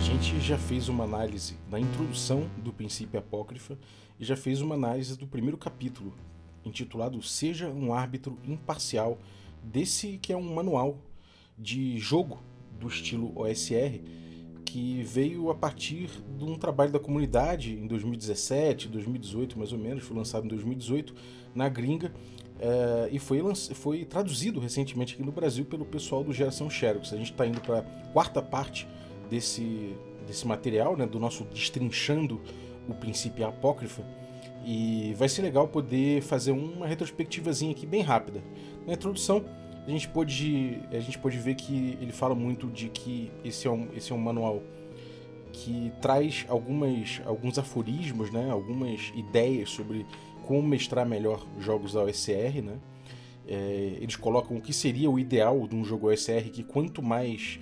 gente já fez uma análise da introdução do princípio apócrifa e já fez uma análise do primeiro capítulo, intitulado Seja um árbitro imparcial, desse que é um manual de jogo do estilo OSR, que veio a partir de um trabalho da comunidade em 2017, 2018 mais ou menos, foi lançado em 2018 na gringa é, e foi, foi traduzido recentemente aqui no Brasil pelo pessoal do Geração Xerox. A gente está indo para a quarta parte desse, desse material, né, do nosso Destrinchando o Princípio Apócrifa, e vai ser legal poder fazer uma retrospectivazinha aqui bem rápida. Na introdução, a gente pode, a gente pode ver que ele fala muito de que esse é um, esse é um manual que traz algumas, alguns aforismos, né, algumas ideias sobre como mestrar melhor jogos da OSR. Né? É, eles colocam o que seria o ideal de um jogo OSR, que quanto mais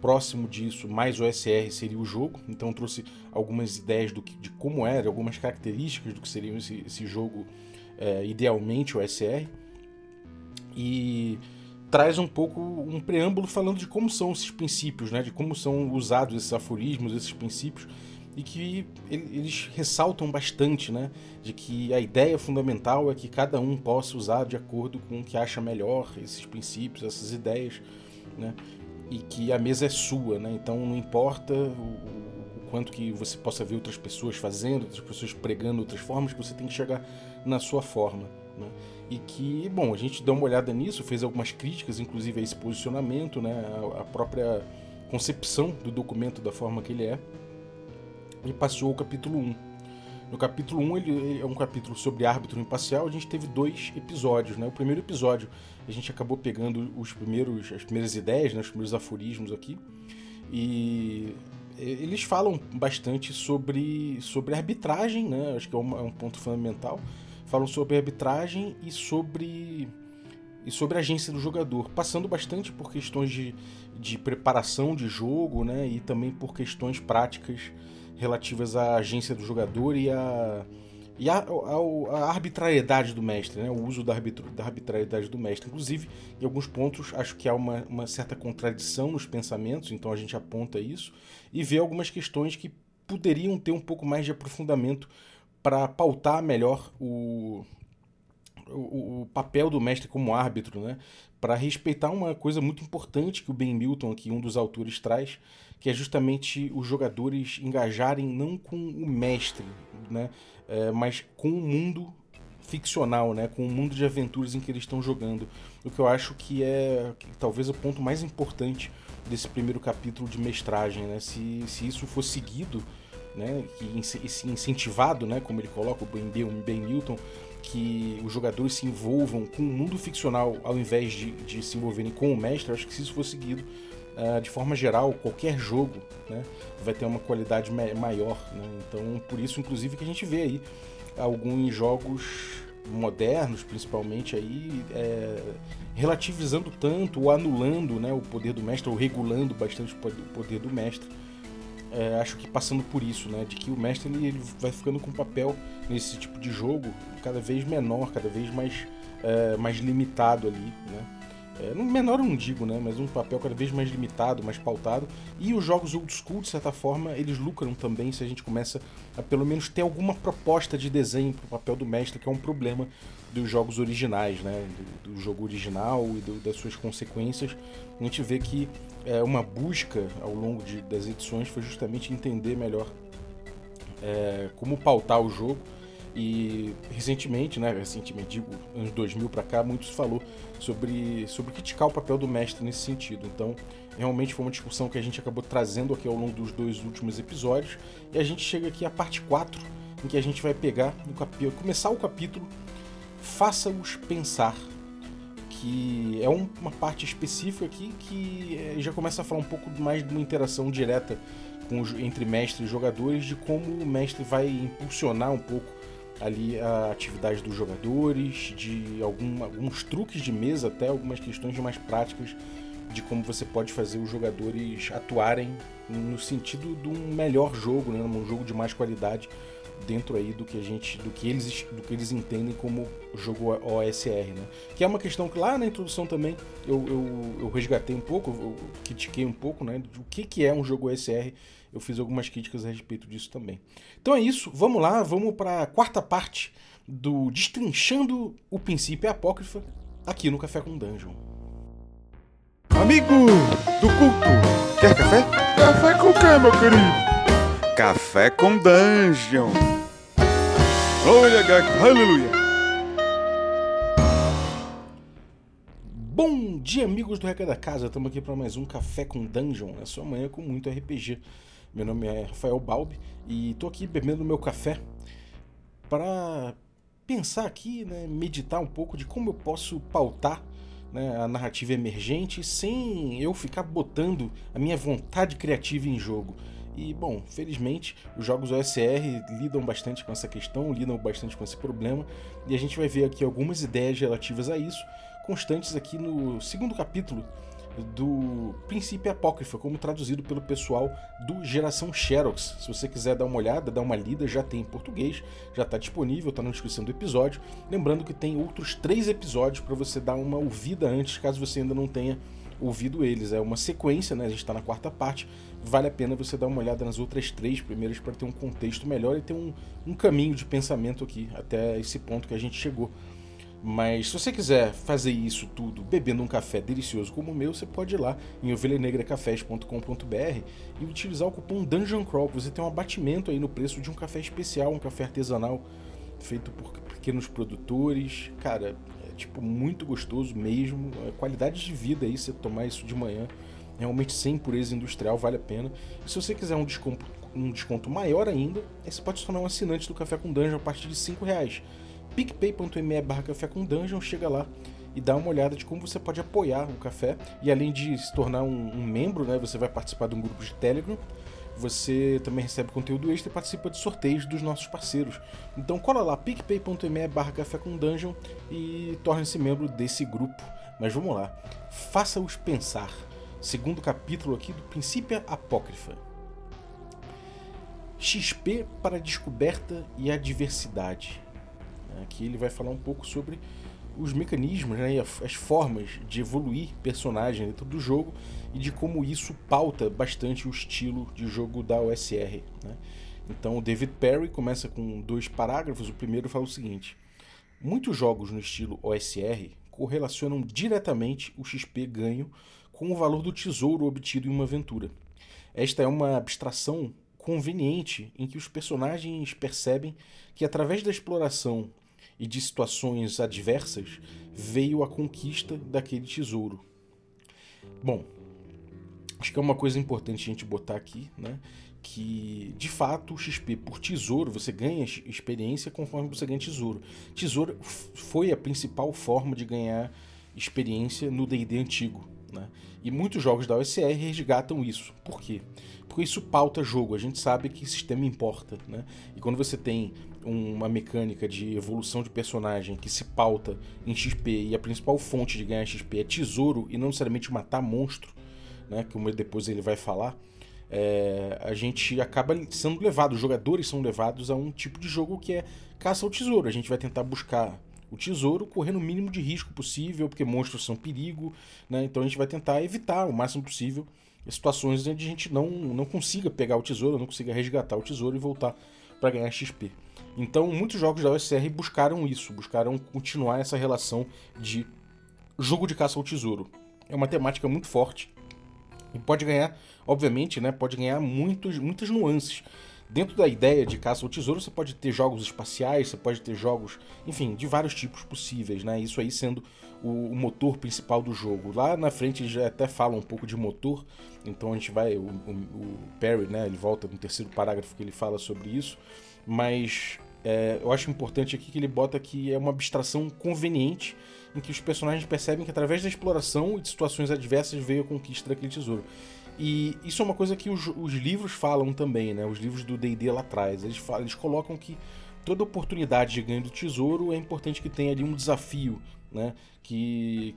próximo disso, mais OSR seria o jogo. Então trouxe algumas ideias do que, de como era, algumas características do que seria esse, esse jogo é, idealmente OSR. E traz um pouco um preâmbulo falando de como são esses princípios, né? de como são usados esses aforismos, esses princípios, e que eles ressaltam bastante, né? de que a ideia fundamental é que cada um possa usar de acordo com o que acha melhor esses princípios, essas ideias, né? E que a mesa é sua, né? então não importa o, o quanto que você possa ver outras pessoas fazendo, outras pessoas pregando outras formas, você tem que chegar na sua forma. Né? E que, bom, a gente deu uma olhada nisso, fez algumas críticas, inclusive a esse posicionamento, né? a, a própria concepção do documento da forma que ele é, e passou ao capítulo 1. No capítulo 1, ele é um capítulo sobre árbitro imparcial, a gente teve dois episódios. Né? O primeiro episódio, a gente acabou pegando os primeiros, as primeiras ideias, né? os primeiros aforismos aqui, e eles falam bastante sobre, sobre arbitragem, né? acho que é um, é um ponto fundamental, falam sobre arbitragem e sobre e sobre a agência do jogador, passando bastante por questões de, de preparação de jogo, né, e também por questões práticas relativas à agência do jogador e à e a, a, a, arbitrariedade do mestre, né? o uso da, arbitro, da arbitrariedade do mestre. Inclusive, em alguns pontos, acho que há uma, uma certa contradição nos pensamentos, então a gente aponta isso e vê algumas questões que poderiam ter um pouco mais de aprofundamento para pautar melhor o, o, o, papel do mestre como árbitro, né? para respeitar uma coisa muito importante que o Ben Milton, aqui, um dos autores, traz, que é justamente os jogadores engajarem não com o mestre, né? É, mas com o mundo ficcional, né? com o mundo de aventuras em que eles estão jogando. O que eu acho que é que, talvez o ponto mais importante desse primeiro capítulo de mestragem. Né? Se, se isso for seguido né, e incentivado, né, como ele coloca o Ben, ben Newton, que os jogadores se envolvam com o mundo ficcional ao invés de, de se envolverem com o mestre, acho que se isso for seguido, uh, de forma geral, qualquer jogo né, vai ter uma qualidade maior. Né? Então, por isso, inclusive, que a gente vê aí alguns jogos modernos, principalmente, aí, é, relativizando tanto ou anulando né, o poder do mestre, ou regulando bastante o poder do mestre é, acho que passando por isso, né? De que o mestre ele, ele, vai ficando com um papel nesse tipo de jogo cada vez menor, cada vez mais, é, mais limitado ali, né? É, menor eu não digo, né? Mas um papel cada vez mais limitado, mais pautado. E os jogos old school, de certa forma, eles lucram também se a gente começa a pelo menos ter alguma proposta de desenho para o papel do mestre, que é um problema dos jogos originais, né? Do, do jogo original e do, das suas consequências. A gente vê que é, uma busca ao longo de, das edições foi justamente entender melhor é, como pautar o jogo. E recentemente, né, recentemente, digo, anos 2000 para cá, muitos falou sobre, sobre criticar o papel do mestre nesse sentido. Então, realmente foi uma discussão que a gente acabou trazendo aqui ao longo dos dois últimos episódios. E a gente chega aqui à parte 4, em que a gente vai pegar, no cap... começar o capítulo Faça-os pensar que é um, uma parte específica aqui que eh, já começa a falar um pouco mais de uma interação direta com, entre mestre e jogadores, de como o mestre vai impulsionar um pouco ali a atividade dos jogadores, de algum, alguns truques de mesa, até algumas questões mais práticas de como você pode fazer os jogadores atuarem no sentido de um melhor jogo, né? um jogo de mais qualidade dentro aí do que a gente, do que eles, do que eles entendem como jogo OSR, né? Que é uma questão que lá na introdução também eu, eu, eu resgatei um pouco, eu critiquei um pouco, né? Do que, que é um jogo OSR. Eu fiz algumas críticas a respeito disso também. Então é isso, vamos lá, vamos para a quarta parte do Destrinchando o Princípio Apócrifa aqui no Café com Dungeon. Amigo do culto, quer café? Café com quê, meu querido? Café com Dungeon. Glória a aleluia. Bom dia, amigos do Regra da Casa. Estamos aqui para mais um Café com Dungeon. É sua manhã com muito RPG. Meu nome é Rafael Balbi e estou aqui bebendo meu café para pensar aqui, né, meditar um pouco de como eu posso pautar né, a narrativa emergente sem eu ficar botando a minha vontade criativa em jogo. E, bom, felizmente, os jogos OSR lidam bastante com essa questão, lidam bastante com esse problema, e a gente vai ver aqui algumas ideias relativas a isso, constantes aqui no segundo capítulo do Princípio Apócrifa, como traduzido pelo pessoal do Geração Xerox. Se você quiser dar uma olhada, dar uma lida, já tem em português, já está disponível, está na descrição do episódio. Lembrando que tem outros três episódios para você dar uma ouvida antes, caso você ainda não tenha ouvido eles. É uma sequência, né? A gente está na quarta parte. Vale a pena você dar uma olhada nas outras três primeiras para ter um contexto melhor e ter um, um caminho de pensamento aqui até esse ponto que a gente chegou. Mas se você quiser fazer isso tudo bebendo um café delicioso como o meu, você pode ir lá em ovelhanegracafés.com.br e utilizar o cupom Dungeon Crawl. Você tem um abatimento aí no preço de um café especial, um café artesanal feito por pequenos produtores. Cara, tipo, muito gostoso mesmo. A qualidade de vida aí, você tomar isso de manhã, realmente sem pureza industrial, vale a pena. E se você quiser um desconto, um desconto maior ainda, você pode se tornar um assinante do Café com Dungeon a partir de 5 reais. picpay.me barra Café com Dungeon, chega lá e dá uma olhada de como você pode apoiar o café. E além de se tornar um, um membro, né, você vai participar de um grupo de Telegram você também recebe conteúdo extra e participa de sorteios dos nossos parceiros. Então cola lá, picpay.me barra café com dungeon e torne-se membro desse grupo. Mas vamos lá, faça-os pensar. Segundo capítulo aqui do Princípio Apócrifa. XP para a descoberta e a diversidade. Aqui ele vai falar um pouco sobre os mecanismos né, e as formas de evoluir personagem dentro do jogo e de como isso pauta bastante o estilo de jogo da OSR. Né? Então, o David Perry começa com dois parágrafos. O primeiro fala o seguinte: Muitos jogos no estilo OSR correlacionam diretamente o XP ganho com o valor do tesouro obtido em uma aventura. Esta é uma abstração conveniente em que os personagens percebem que, através da exploração e de situações adversas veio a conquista daquele tesouro. Bom, acho que é uma coisa importante a gente botar aqui, né? Que de fato o XP por tesouro você ganha experiência conforme você ganha tesouro. Tesouro foi a principal forma de ganhar experiência no DD antigo. Né? E muitos jogos da OSR resgatam isso. Por quê? Porque isso pauta jogo. A gente sabe que sistema importa. Né? E quando você tem uma mecânica de evolução de personagem que se pauta em XP e a principal fonte de ganhar XP é tesouro e não necessariamente matar monstro, né, como depois ele vai falar, é, a gente acaba sendo levado, os jogadores são levados a um tipo de jogo que é caça ao tesouro. A gente vai tentar buscar o tesouro correndo o mínimo de risco possível, porque monstros são perigo, né? então a gente vai tentar evitar o máximo possível situações onde a gente não, não consiga pegar o tesouro, não consiga resgatar o tesouro e voltar para ganhar XP. Então, muitos jogos da OSR buscaram isso, buscaram continuar essa relação de jogo de caça ao tesouro. É uma temática muito forte e pode ganhar, obviamente, né, pode ganhar muitos, muitas nuances. Dentro da ideia de caça ao tesouro, você pode ter jogos espaciais, você pode ter jogos, enfim, de vários tipos possíveis, né? Isso aí sendo o, motor principal do jogo. Lá na frente já até fala um pouco de motor, então a gente vai, o, o, o Perry, né, ele volta no terceiro parágrafo que ele fala sobre isso, mas é, eu acho importante aqui que ele bota que é uma abstração conveniente em que os personagens percebem que através da exploração e de situações adversas veio a conquista daquele tesouro. E isso é uma coisa que os, os livros falam também, né? Os livros do D&D lá atrás, eles, falam, eles colocam que toda oportunidade de ganho do tesouro é importante que tenha ali um desafio, né? Que,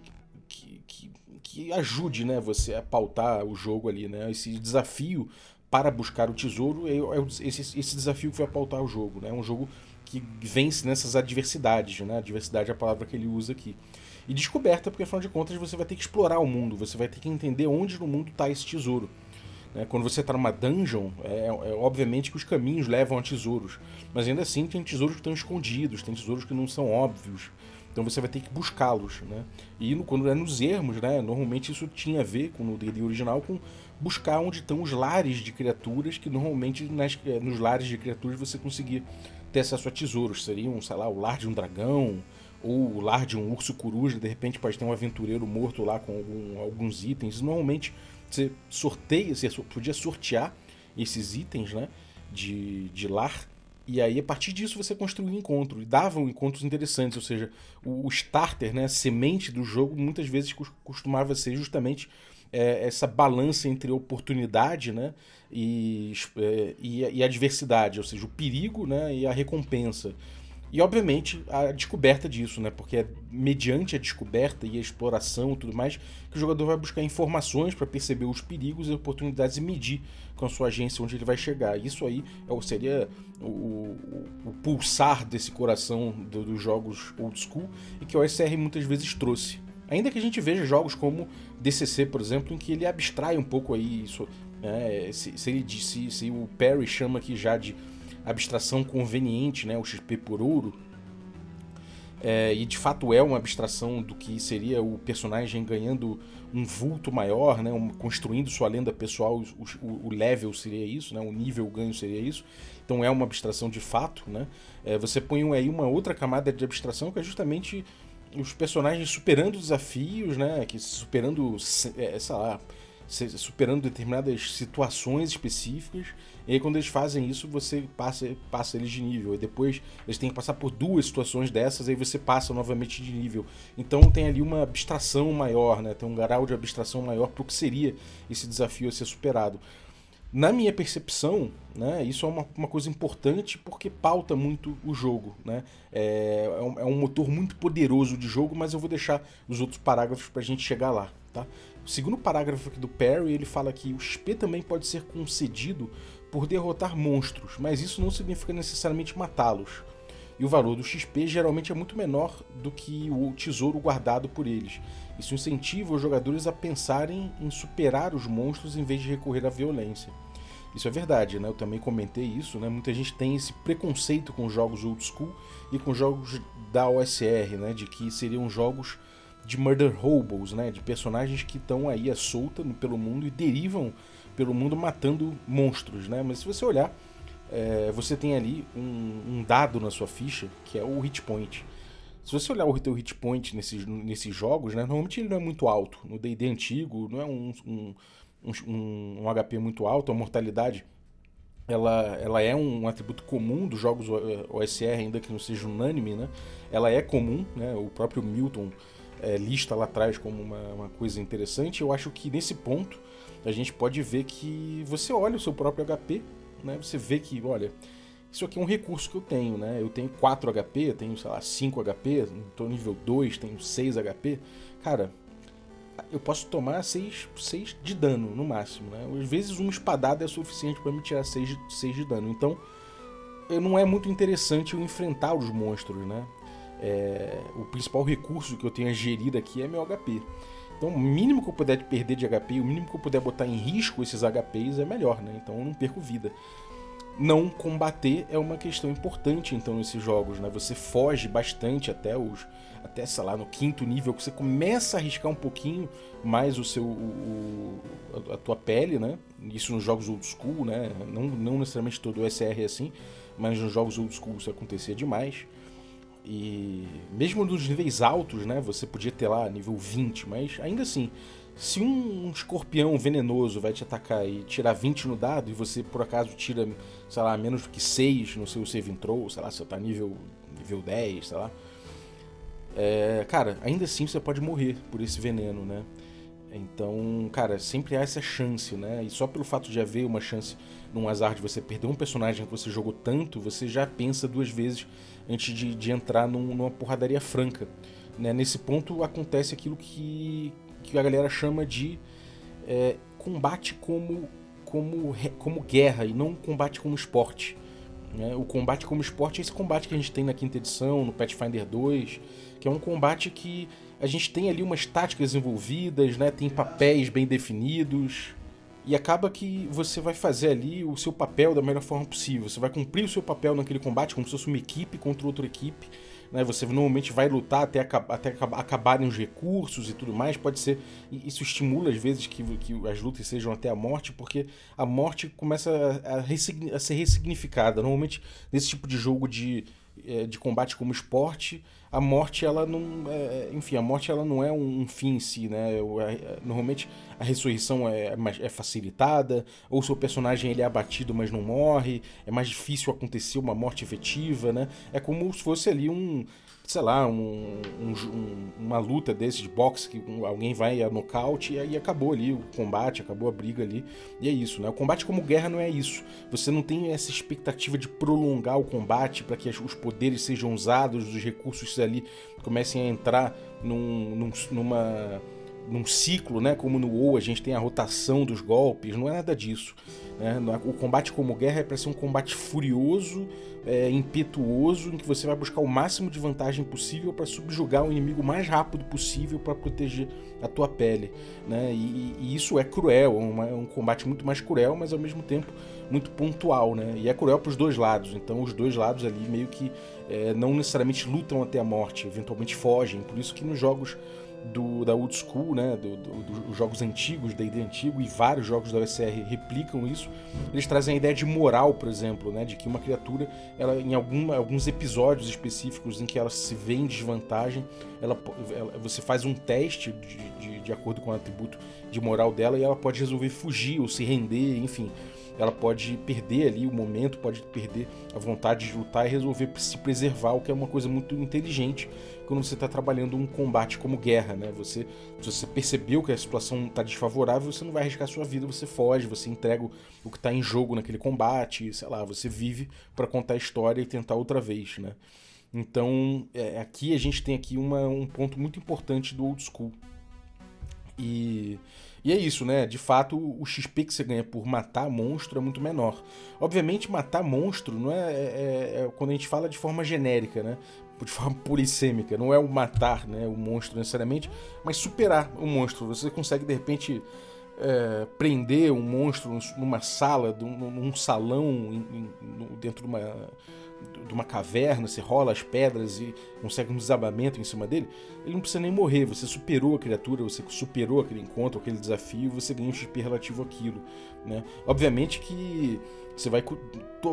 que, que, que, ajude né, você a pautar o jogo ali, né? Esse desafio para buscar o tesouro é, é esse, esse desafio que vai pautar o jogo, né? É um jogo que vence nessas adversidades, né? Adversidade é a palavra que ele usa aqui. E descoberta, porque afinal de contas você vai ter que explorar o mundo, você vai ter que entender onde no mundo está esse tesouro. Né? Quando você está numa dungeon, é, é, obviamente que os caminhos levam a tesouros, mas ainda assim tem tesouros que estão escondidos, tem tesouros que não são óbvios. Então você vai ter que buscá-los, né? E no, quando é nos ermos, né? Normalmente isso tinha a ver com o D&D original com buscar onde estão os lares de criaturas que normalmente nas, eh, nos lares de criaturas você conseguia ter acesso a tesouros. Seriam, sei lá, o lar de um dragão ou o lar de um urso coruja. De repente pode ter um aventureiro morto lá com algum, alguns itens. Normalmente você sorteia, você podia sortear esses itens, né? De, de lar e aí, a partir disso, você construía um encontro. E davam encontros interessantes. Ou seja, o, starter, né, a semente do jogo, muitas vezes costumava ser justamente é, essa balança entre oportunidade né, e, é, e, e adversidade. Ou seja, o perigo né, e a recompensa. E, obviamente, a descoberta disso, né? Porque é mediante a descoberta e a exploração e tudo mais que o jogador vai buscar informações para perceber os perigos e oportunidades e medir com a sua agência onde ele vai chegar. Isso aí é seria o, o, o pulsar desse coração do, dos jogos old school e que o OSR muitas vezes trouxe. Ainda que a gente veja jogos como DCC, por exemplo, em que ele abstrai um pouco aí isso. Né? Se, se, ele, se, se o Perry chama aqui já de abstração conveniente, né, o XP por ouro. É, e de fato é uma abstração do que seria o personagem ganhando um vulto maior, né, um, construindo sua lenda pessoal, o, o, o, level seria isso, né, o nível ganho seria isso. Então é uma abstração de fato. Né? É, você põe aí uma outra camada de abstração que é justamente os personagens superando desafios, né, que superando, é, sei lá, superando determinadas situações específicas. E aí, quando eles fazem isso, você passa, passa eles de nível. E depois eles têm que passar por duas situações dessas, aí você passa novamente de nível. Então tem ali uma abstração maior, né? Tem um grau de abstração maior para o que seria esse desafio a ser superado. Na minha percepção, né, isso é uma, uma coisa importante porque pauta muito o jogo. Né? É, é, um, é um motor muito poderoso de jogo, mas eu vou deixar os outros parágrafos para a gente chegar lá. Tá? O segundo parágrafo aqui do Perry, ele fala que o XP também pode ser concedido por derrotar monstros, mas isso não significa necessariamente matá-los. E o valor do XP geralmente é muito menor do que o tesouro guardado por eles. Isso incentiva os jogadores a pensarem em superar os monstros em vez de recorrer à violência. Isso é verdade, né? Eu também comentei isso, né? Muita gente tem esse preconceito com jogos old school e com jogos da OSR, né? De que seriam jogos de murder hobos, né? De personagens que estão aí à solta pelo mundo e derivam pelo mundo matando monstros, né? Mas se você olhar, é, você tem ali um, um, dado na sua ficha que é o hit point. Se você olhar o teu hit point nesses, nesses jogos, né? Normalmente ele não é muito alto. No D&D antigo não é um, um, um, um HP muito alto, a mortalidade ela, ela é um atributo comum dos jogos OSR, ainda que não seja unânime, né? Ela é comum, né? O próprio Milton é, lista lá atrás como uma, uma coisa interessante. Eu acho que nesse ponto a gente pode ver que você olha o seu próprio HP, né? Você vê que, olha, isso aqui é um recurso que eu tenho, né? Eu tenho 4 HP, tenho, sei lá, 5 HP, estou nível 2, tenho 6 HP. Cara, eu posso tomar 6, 6 de dano no máximo, né? Às vezes uma espadada é suficiente para me tirar 6 de, 6 de dano. Então, não é muito interessante eu enfrentar os monstros, né? é, o principal recurso que eu tenho a gerir aqui é meu HP. Então, o mínimo que eu puder perder de HP, o mínimo que eu puder botar em risco esses HPs é melhor, né? Então eu não perco vida. Não combater é uma questão importante, então, nesses jogos, né? Você foge bastante até os. Até, sei lá, no quinto nível, que você começa a arriscar um pouquinho mais o seu. O, a tua pele, né? Isso nos jogos old school, né? Não, não necessariamente todo o SR é assim, mas nos jogos old school isso acontecia demais. E mesmo nos níveis altos, né? Você podia ter lá nível 20, mas ainda assim, se um escorpião venenoso vai te atacar e tirar 20 no dado e você por acaso tira, sei lá, menos do que 6 no seu save throw, sei lá, você tá nível, nível 10, sei lá. É, cara, ainda assim você pode morrer por esse veneno, né? Então, cara, sempre há essa chance, né? E só pelo fato de haver uma chance num azar de você perder um personagem que você jogou tanto, você já pensa duas vezes antes de, de entrar num, numa porradaria franca. Né? Nesse ponto acontece aquilo que, que a galera chama de é, combate como, como, como guerra e não combate como esporte. Né? O combate como esporte é esse combate que a gente tem na quinta edição, no Pathfinder 2, que é um combate que a gente tem ali umas táticas envolvidas, né? tem papéis bem definidos, e acaba que você vai fazer ali o seu papel da melhor forma possível. Você vai cumprir o seu papel naquele combate como se fosse uma equipe contra outra equipe. Né? Você normalmente vai lutar até, até acabarem os recursos e tudo mais. Pode ser. Isso estimula às vezes que, que as lutas sejam até a morte, porque a morte começa a, a, a ser ressignificada. Normalmente, nesse tipo de jogo de, é, de combate como esporte, a morte ela não, é, enfim, a morte ela não é um fim em si, né? Normalmente a ressurreição é, é facilitada, ou seu personagem ele é abatido mas não morre, é mais difícil acontecer uma morte efetiva, né? É como se fosse ali um sei lá, um, um, uma luta desse de boxe que alguém vai a nocaute e aí acabou ali o combate, acabou a briga ali. E é isso, né? O combate como guerra não é isso. Você não tem essa expectativa de prolongar o combate para que os poderes sejam usados, os recursos ali comecem a entrar num, num, numa num ciclo, né? Como no WoW a gente tem a rotação dos golpes, não é nada disso. Né? O combate como guerra é para ser um combate furioso, é, impetuoso, em que você vai buscar o máximo de vantagem possível para subjugar o inimigo mais rápido possível para proteger a tua pele. Né? E, e isso é cruel, é, uma, é um combate muito mais cruel, mas ao mesmo tempo muito pontual. Né? E é cruel para os dois lados, então os dois lados ali meio que é, não necessariamente lutam até a morte, eventualmente fogem. Por isso que nos jogos do, da old school, né, do, do, dos jogos antigos, da ID antigo, e vários jogos da OSR replicam isso. Eles trazem a ideia de moral, por exemplo, né, de que uma criatura, ela, em alguns episódios específicos em que ela se vê em desvantagem, ela, ela você faz um teste de, de, de acordo com o atributo de moral dela e ela pode resolver fugir ou se render, enfim ela pode perder ali o momento, pode perder a vontade de lutar e resolver se preservar, o que é uma coisa muito inteligente quando você está trabalhando um combate como guerra, né? Você, se você percebeu que a situação está desfavorável, você não vai arriscar sua vida, você foge, você entrega o que está em jogo naquele combate, sei lá, você vive para contar a história e tentar outra vez, né? Então, é, aqui a gente tem aqui uma, um ponto muito importante do old school. E e é isso, né? De fato, o XP que você ganha por matar monstro é muito menor. Obviamente, matar monstro não é, é, é, é quando a gente fala de forma genérica, né? De forma purissêmica. Não é o matar né, o monstro necessariamente, mas superar o monstro. Você consegue, de repente, é, prender um monstro numa sala, num, salão, em, em, dentro de uma de uma caverna, você rola as pedras e consegue um desabamento em cima dele, ele não precisa nem morrer. Você superou a criatura, você superou aquele encontro, aquele desafio, você ganha um XP relativo àquilo. Né? Obviamente que você vai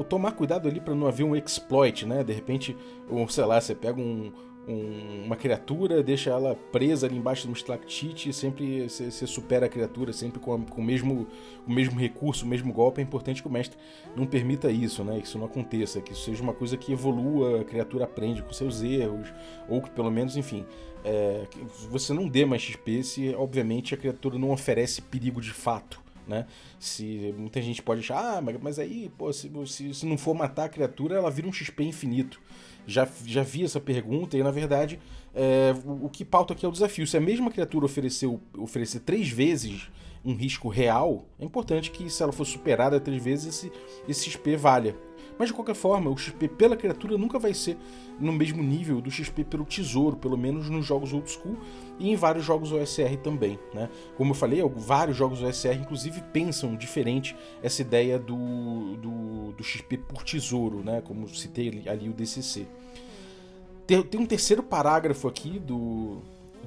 tomar cuidado ali para não haver um exploit, né? De repente, ou sei lá, você pega um, um, uma criatura, deixa ela presa ali embaixo de um estalactite sempre você supera a criatura sempre com, a, com o, mesmo, o mesmo recurso, o mesmo golpe. É importante que o mestre não permita isso, né? Que isso não aconteça, que isso seja uma coisa que evolua, a criatura aprende com seus erros, ou que pelo menos, enfim, é, você não dê mais XP se, obviamente, a criatura não oferece perigo de fato. Né? Se muita gente pode achar, ah, mas aí, pô, se, se, se não for matar a criatura, ela vira um XP infinito já, já vi essa pergunta e, na verdade, é, o, o, que pauta aqui é o desafio. Se a mesma criatura ofereceu, oferecer três vezes um risco real, é importante que, se ela for superada três vezes, esse, esse XP valha. Mas de qualquer forma, o XP pela criatura nunca vai ser no mesmo nível do XP pelo tesouro, pelo menos nos jogos old school e em vários jogos OSR também. Né? Como eu falei, vários jogos OSR inclusive pensam diferente essa ideia do, do, do XP por tesouro, né? como citei ali o DCC. Tem, tem um terceiro parágrafo aqui do,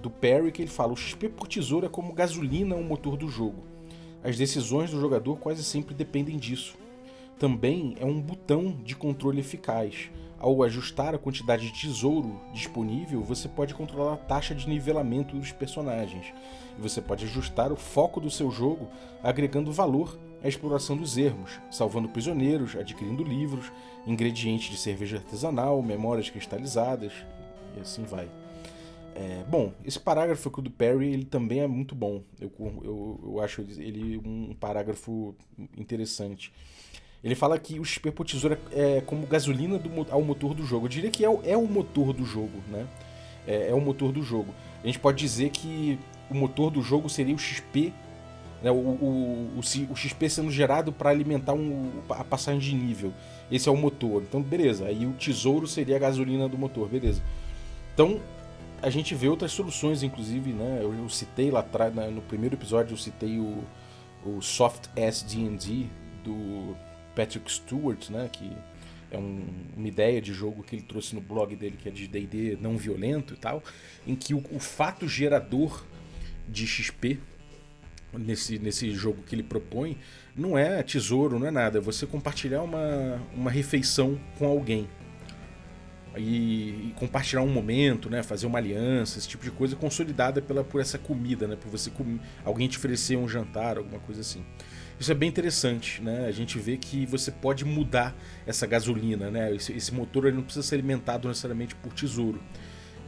do Perry que ele fala: o XP por tesouro é como gasolina ao motor do jogo. As decisões do jogador quase sempre dependem disso também é um botão de controle eficaz. Ao ajustar a quantidade de tesouro disponível, você pode controlar a taxa de nivelamento dos personagens. E você pode ajustar o foco do seu jogo, agregando valor à exploração dos ermos, salvando prisioneiros, adquirindo livros, ingredientes de cerveja artesanal, memórias cristalizadas e assim vai. É, bom, esse parágrafo aqui do Perry ele também é muito bom. Eu, eu, eu acho ele um parágrafo interessante. Ele fala que o XP por tesoura é como gasolina do, ao motor do jogo. Eu diria que é, é o motor do jogo, né? É, é, o motor do jogo. A gente pode dizer que o motor do jogo seria o XP, né? o, o, o, o XP sendo gerado para alimentar um, a passagem de nível. Esse é o motor. Então, beleza. Aí o tesouro seria a gasolina do motor, beleza. Então, a gente vê outras soluções, inclusive, né? Eu, eu citei lá atrás, né? no primeiro episódio, eu citei o, o Soft SDD do Patrick Stewart, né? Que é um, uma ideia de jogo que ele trouxe no blog dele, que é de D&D não violento e tal, em que o, o fato gerador de XP nesse, nesse jogo que ele propõe não é tesouro, não é nada, é você compartilhar uma, uma refeição com alguém. E, e, compartilhar um momento, né, fazer uma aliança, esse tipo de coisa consolidada pela, por essa comida, né, por você alguém te oferecer um jantar, alguma coisa assim. Isso é bem interessante, né? A gente vê que você pode mudar essa gasolina, né? Esse, esse motor ele não precisa ser alimentado necessariamente por tesouro.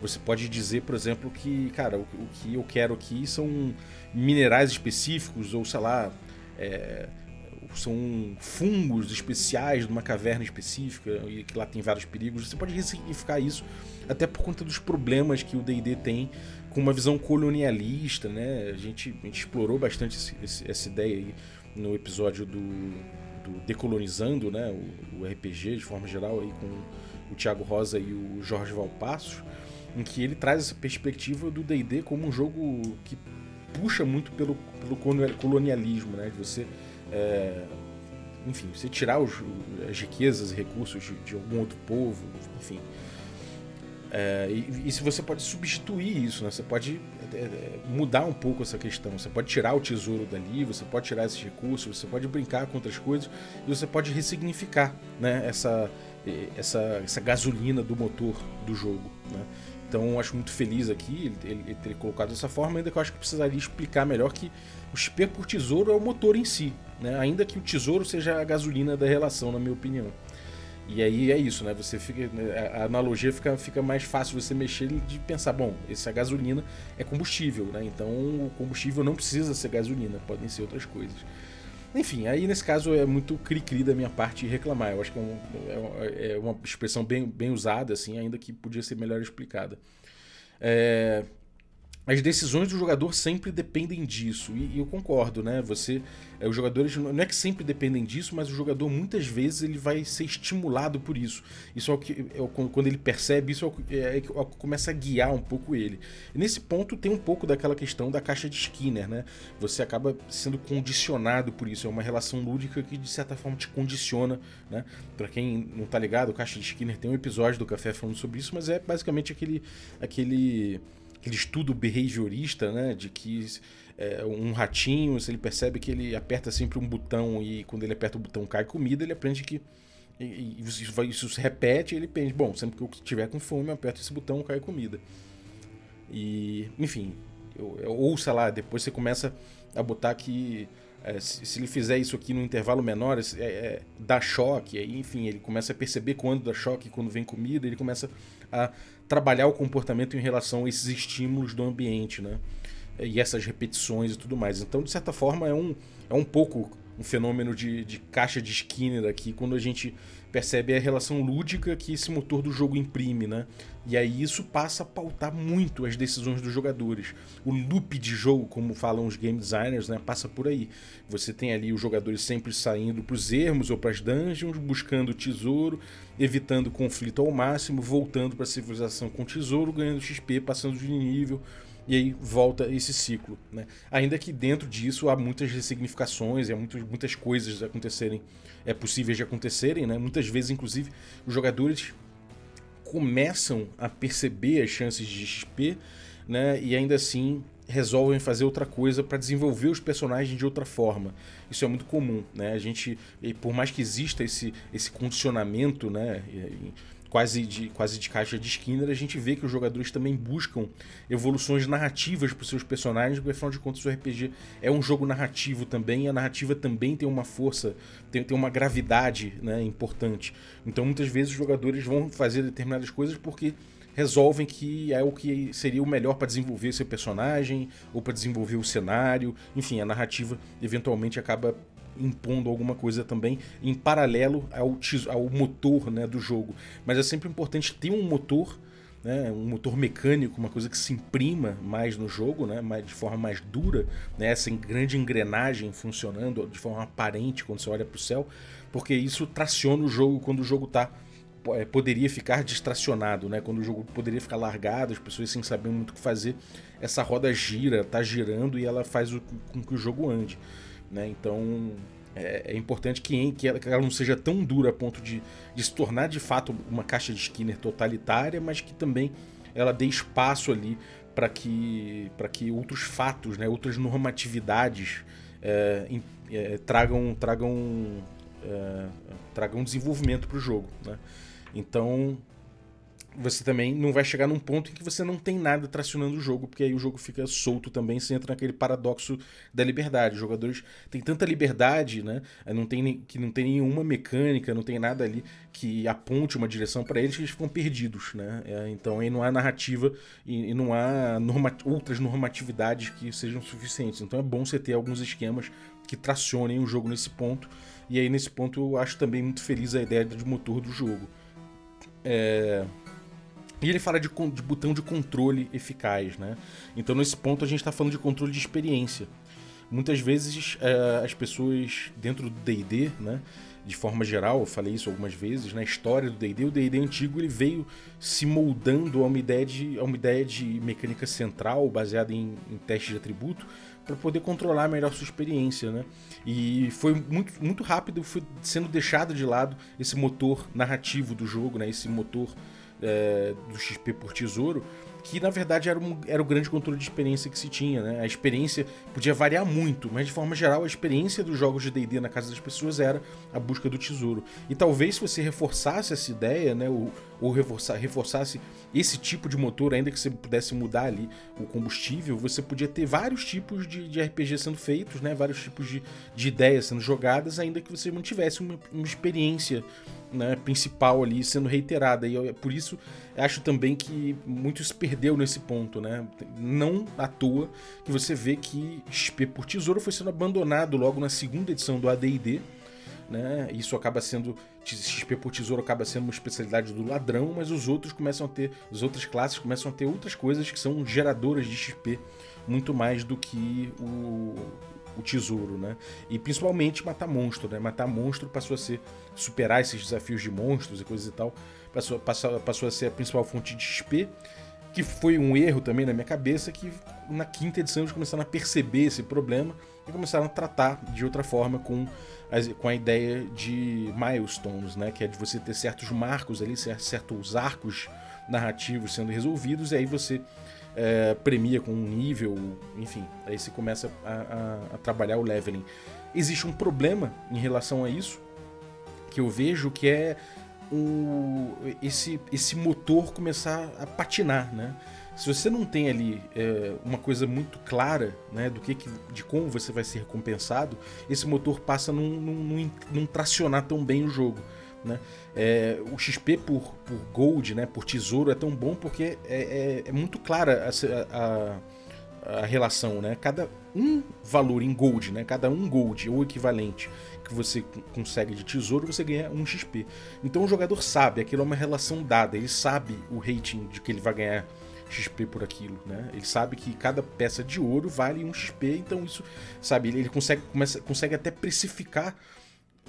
Você pode dizer, por exemplo, que, cara, o, o que eu quero aqui são minerais específicos, ou sei lá, é, são fungos especiais de uma caverna específica e que lá tem vários perigos. Você pode ressignificar isso até por conta dos problemas que o D&D tem com uma visão colonialista, né? A gente, a gente explorou bastante esse, esse, essa ideia aí no episódio do, do Decolonizando, né, o, o, RPG de forma geral, aí com o Thiago Rosa e o Jorge Valpassos, em que ele traz essa perspectiva do D&D como um jogo que puxa muito pelo, pelo colonialismo, né, de você, é, enfim, você tirar os, as riquezas e recursos de, de algum outro povo, enfim, é, e, e, se você pode substituir isso, né? Você pode mudar um pouco essa questão. Você pode tirar o tesouro dali, você pode tirar esses recursos, você pode brincar com outras coisas e você pode ressignificar, né? Essa, essa, essa gasolina do motor do jogo, né? Então acho muito feliz aqui ele, ele, ele ter colocado dessa forma, ainda que eu acho que precisaria explicar melhor que o XP por tesouro é o motor em si, né? Ainda que o tesouro seja a gasolina da relação, na minha opinião. E aí é isso, né? Você fica. Né, a analogia fica, fica mais fácil você mexer de pensar, bom, essa gasolina é combustível, né? Então o combustível não precisa ser gasolina, podem ser outras coisas. Enfim, aí nesse caso é muito cri-cri da minha parte reclamar. Eu acho que é, um, é, é uma expressão bem, bem usada, assim, ainda que podia ser melhor explicada. É, as decisões do jogador sempre dependem disso. E, e eu concordo, né? Você. É, os jogadores. Não é que sempre dependem disso, mas o jogador muitas vezes ele vai ser estimulado por isso. Isso é o que. É, quando ele percebe, isso é, é, é, que começa a guiar um pouco ele. E nesse ponto tem um pouco daquela questão da caixa de Skinner, né? Você acaba sendo condicionado por isso. É uma relação lúdica que de certa forma te condiciona, né? Pra quem não tá ligado, o caixa de Skinner tem um episódio do Café falando sobre isso, mas é basicamente aquele. aquele aquele estudo behaviorista, né, de que é, um ratinho, se ele percebe que ele aperta sempre um botão e quando ele aperta o botão cai comida, ele aprende que e, isso, isso se repete, ele pensa, bom, sempre que eu estiver com fome, eu aperto esse botão, cai comida. E, enfim, eu, eu, ou sei lá, depois você começa a botar que é, se, se, ele fizer isso aqui no intervalo menor, é, é, dá choque, aí, enfim, ele começa a perceber quando dá choque, quando vem comida, ele começa a trabalhar o comportamento em relação a esses estímulos do ambiente, né? E essas repetições e tudo mais. Então, de certa forma, é um, é um pouco um fenômeno de, de caixa de Skinner aqui, quando a gente percebe a relação lúdica que esse motor do jogo imprime, né? E aí isso passa a pautar muito as decisões dos jogadores. O loop de jogo, como falam os game designers, né, passa por aí. Você tem ali os jogadores sempre saindo para os ermos ou para as dungeons, buscando tesouro, evitando conflito ao máximo, voltando para a civilização com tesouro, ganhando XP, passando de nível, e aí volta esse ciclo. Né? Ainda que dentro disso há muitas ressignificações, há muitas, muitas coisas acontecerem, é possíveis de acontecerem, né? muitas vezes, inclusive, os jogadores começam a perceber as chances de XP né? e ainda assim resolvem fazer outra coisa para desenvolver os personagens de outra forma. Isso é muito comum, né? A gente, por mais que exista esse, esse condicionamento, né? Quase de, quase de caixa de Skinner, a gente vê que os jogadores também buscam evoluções narrativas para os seus personagens, porque afinal de contas o RPG é um jogo narrativo também, e a narrativa também tem uma força, tem, tem uma gravidade né, importante. Então muitas vezes os jogadores vão fazer determinadas coisas porque resolvem que é o que seria o melhor para desenvolver seu personagem ou para desenvolver o cenário. Enfim, a narrativa eventualmente acaba impondo alguma coisa também em paralelo ao, ao motor né, do jogo. Mas é sempre importante ter um motor né, um motor mecânico, uma coisa que se imprima mais no jogo, né, mais, de forma mais dura, né, essa grande engrenagem funcionando de forma aparente quando você olha para o céu, porque isso traciona o jogo quando o jogo está é, poderia ficar distracionado, né? Quando o jogo poderia ficar largado, as pessoas sem saber muito o que fazer, essa roda gira, tá girando e ela faz o, com que o jogo ande, né? Então é, é importante que, que, ela, que, ela, não seja tão dura a ponto de, de, se tornar de fato uma caixa de Skinner totalitária, mas que também ela dê espaço ali para que, que outros fatos, né? Outras normatividades é, é, tragam tragam é, tragam desenvolvimento para o jogo, né? Então, você também não vai chegar num ponto em que você não tem nada tracionando o jogo, porque aí o jogo fica solto também, você entra naquele paradoxo da liberdade. Os jogadores têm tanta liberdade, né? Não tem, que não tem nenhuma mecânica, não tem nada ali que aponte uma direção para eles que eles ficam perdidos, né? É, então aí não há narrativa e, e não há norma, outras normatividades que sejam suficientes. Então é bom você ter alguns esquemas que tracionem o jogo nesse ponto. E aí nesse ponto eu acho também muito feliz a ideia de motor do jogo. É... E ele fala de, de, botão de controle eficaz, né? Então nesse ponto a gente está falando de controle de experiência. Muitas vezes é, as pessoas dentro do D&D, né? De forma geral, eu falei isso algumas vezes, na história do D&D, o D&D antigo ele veio se moldando a uma ideia de, a uma ideia de mecânica central baseada em, em testes de atributo para poder controlar melhor sua experiência, né? E foi muito, muito rápido, foi sendo deixado de lado esse motor narrativo do jogo, né? Esse motor é, do XP por tesouro, que na verdade era, um, era o grande controle de experiência que se tinha, né? A experiência podia variar muito, mas de forma geral a experiência dos jogos de D&D na casa das pessoas era a busca do tesouro. E talvez se você reforçasse essa ideia, né, ou, ou reforçasse esse tipo de motor, ainda que você pudesse mudar ali o combustível, você podia ter vários tipos de, de RPG sendo feitos, né? Vários tipos de, de ideias sendo jogadas, ainda que você mantivesse uma, uma experiência né, principal ali sendo reiterada. E eu, por isso acho também que muito se perdeu nesse ponto, né? Não à toa que você vê que XP por Tesouro foi sendo abandonado logo na segunda edição do AD&D, né? Isso acaba sendo XP por tesouro acaba sendo uma especialidade do ladrão, mas os outros começam a ter, as outras classes começam a ter outras coisas que são geradoras de XP muito mais do que o, o tesouro, né? E principalmente matar monstro, né? Matar monstro passou a ser superar esses desafios de monstros e coisas e tal, passou, passou, passou a ser a principal fonte de XP, que foi um erro também na minha cabeça, que na quinta edição eles começaram a perceber esse problema e começaram a tratar de outra forma com, com a ideia de milestones, né? Que é de você ter certos marcos ali, certos arcos narrativos sendo resolvidos, e aí você é, premia com um nível, enfim, aí você começa a, a, a, trabalhar o leveling. Existe um problema em relação a isso que eu vejo que é o, esse, esse motor começar a patinar, né? Se você não tem ali é, uma coisa muito clara né, do que, de como você vai ser recompensado, esse motor passa a não tracionar tão bem o jogo. Né? É, o XP por, por gold, né, por tesouro, é tão bom porque é, é, é muito clara a, a, a, relação. Né? Cada um valor em gold, né, cada um gold ou equivalente que você consegue de tesouro, você ganha um XP. Então o jogador sabe, aquilo é uma relação dada, ele sabe o rating de que ele vai ganhar XP por aquilo, né? Ele sabe que cada peça de ouro vale um XP, então isso, sabe, ele consegue, começa, consegue até precificar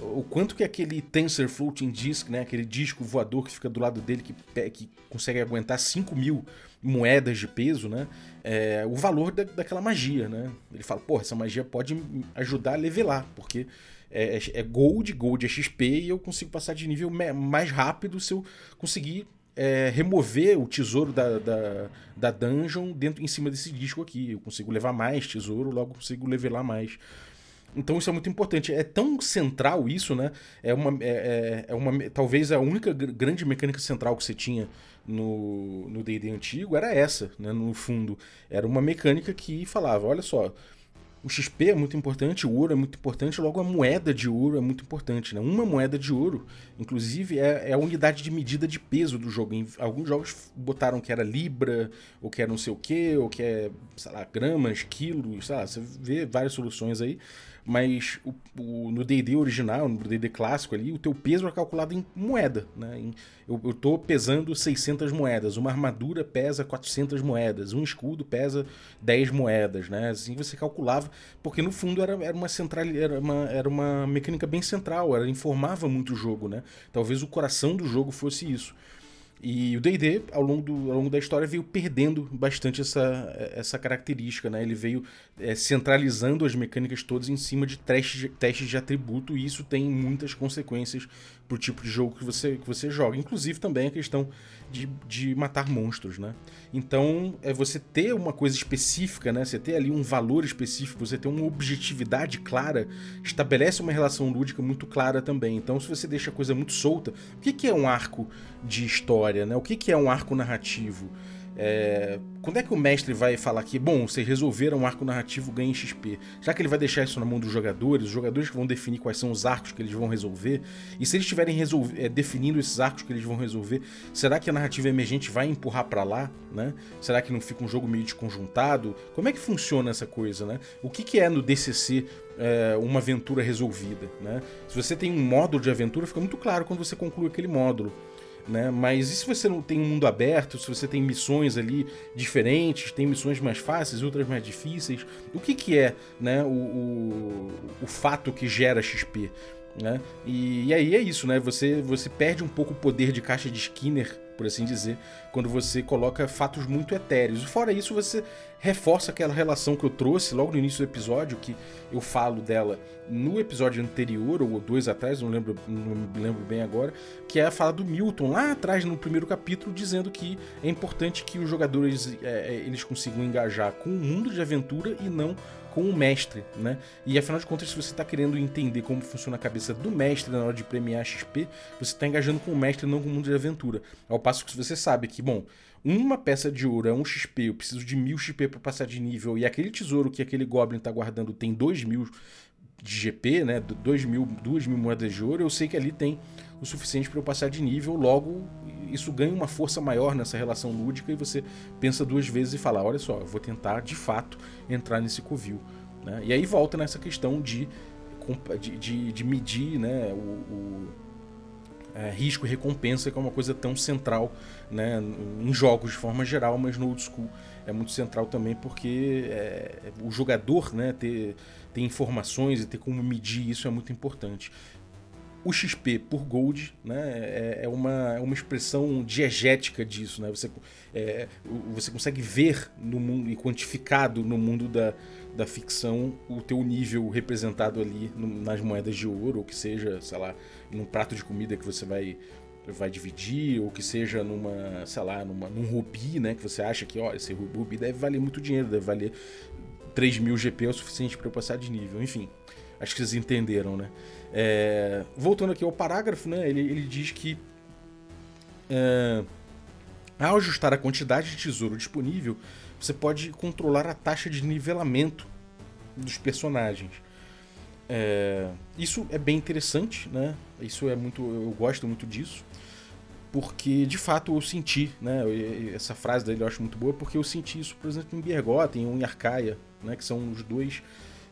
o quanto que aquele Tensor Floating Disk, né, aquele disco voador que fica do lado dele, que, que consegue aguentar 5 mil moedas de peso, né, é, o valor da, daquela magia, né. Ele fala, porra, essa magia pode ajudar a levelar, porque é, é, é gold, gold é XP e eu consigo passar de nível mais rápido se eu conseguir é, remover o tesouro da, da, da, dungeon dentro em cima desse disco aqui. Eu consigo levar mais tesouro, logo consigo levelar mais. Então isso é muito importante. É tão central isso, né? É uma, é, é, é uma talvez a única grande mecânica central que você tinha no D&D antigo era essa, né? No fundo, era uma mecânica que falava, olha só, o XP é muito importante, o ouro é muito importante, logo a moeda de ouro é muito importante. Né? Uma moeda de ouro, inclusive, é, é a unidade de medida de peso do jogo. Em alguns jogos botaram que era libra, ou que era não sei o que, ou que é, sei lá, gramas, quilos, sei lá, você vê várias soluções aí mas o, o, no D&D original, no D&D clássico ali, o teu peso é calculado em moeda, né? Em, eu, tô pesando 600 moedas, uma armadura pesa 400 moedas, um escudo pesa 10 moedas, né? Assim você calculava, porque no fundo era, era uma central, era uma, era uma mecânica bem central, ela informava muito o jogo, né? Talvez o coração do jogo fosse isso. E o D&D, ao, longo do, ao longo da história, veio perdendo bastante essa, essa característica, né? Ele veio é, centralizando as mecânicas todas em cima de testes, de testes de atributo, e isso tem muitas consequências pro tipo de jogo que você, que você joga. Inclusive também a questão de, de matar monstros, né? Então, é você ter uma coisa específica, né? Você ter ali um valor específico, você ter uma objetividade clara, estabelece uma relação lúdica muito clara também. Então, se você deixa a coisa muito solta, o que, que é um arco de história, né? O que, que é um arco narrativo? É, quando é que o mestre vai falar que, bom, vocês resolveram um arco narrativo, ganhem XP? Já que ele vai deixar isso na mão dos jogadores, os jogadores que vão definir quais são os arcos que eles vão resolver, e se eles estiverem é, definindo esses arcos que eles vão resolver, será que a narrativa emergente vai empurrar para lá? Né? Será que não fica um jogo meio desconjuntado? Como é que funciona essa coisa? Né? O que, que é no DCC é, uma aventura resolvida? Né? Se você tem um módulo de aventura, fica muito claro quando você conclui aquele módulo né? Mas e se você não tem um mundo aberto, se você tem missões ali diferentes, tem missões mais fáceis, outras mais difíceis, o que, que é né, o, o, o fato que gera XP? Né? E, e, aí é isso, né? Você, você perde um pouco o poder de caixa de Skinner por assim dizer, quando você coloca fatos muito etéreos. Fora isso, você reforça aquela relação que eu trouxe logo no início do episódio, que eu falo dela no episódio anterior, ou dois atrás, não lembro, não me lembro bem agora, que é a fala do Milton, lá atrás no primeiro capítulo, dizendo que é importante que os jogadores é, é eles consigam engajar com o mundo de aventura e não com o mestre, né? E afinal de contas, se você está querendo entender como funciona a cabeça do mestre na hora de premiar XP, você está engajando com o mestre, não com o mundo de aventura. Ao passo que você sabe que, bom, uma peça de ouro é um XP, eu preciso de mil XP para passar de nível, e aquele tesouro que aquele Goblin está guardando tem dois mil de GP, né? Dois mil, duas mil moedas de ouro, eu sei que ali tem o suficiente para eu passar de nível, logo isso ganha uma força maior nessa relação lúdica e você pensa duas vezes e fala: olha só, eu vou tentar de fato entrar nesse covil. Né? E aí volta nessa questão de, de, de, de medir né, o, o é, risco e recompensa, que é uma coisa tão central né, em jogos de forma geral, mas no old school é muito central também porque é, o jogador né, ter, ter informações e ter como medir isso é muito importante. O XP por Gold né, é, é, uma, é uma expressão diegética disso. Né? Você, é, você consegue ver no mundo e quantificado no mundo da, da ficção o teu nível representado ali no, nas moedas de ouro, ou que seja, sei lá, num prato de comida que você vai vai dividir, ou que seja numa, sei lá, numa, num rubi, né? Que você acha que, ó, esse rubi deve valer muito dinheiro, deve valer 3 mil GP é o suficiente para eu passar de nível. Enfim, acho que vocês entenderam, né? É, voltando aqui ao parágrafo, né, ele, ele diz que é, ao ajustar a quantidade de tesouro disponível, você pode controlar a taxa de nivelamento dos personagens. É, isso é bem interessante, né? Isso é muito, eu gosto muito disso, porque de fato eu senti, né? Essa frase dele eu acho muito boa, porque eu senti isso, por exemplo, em Bergotten ou em Arcaia, né? Que são os dois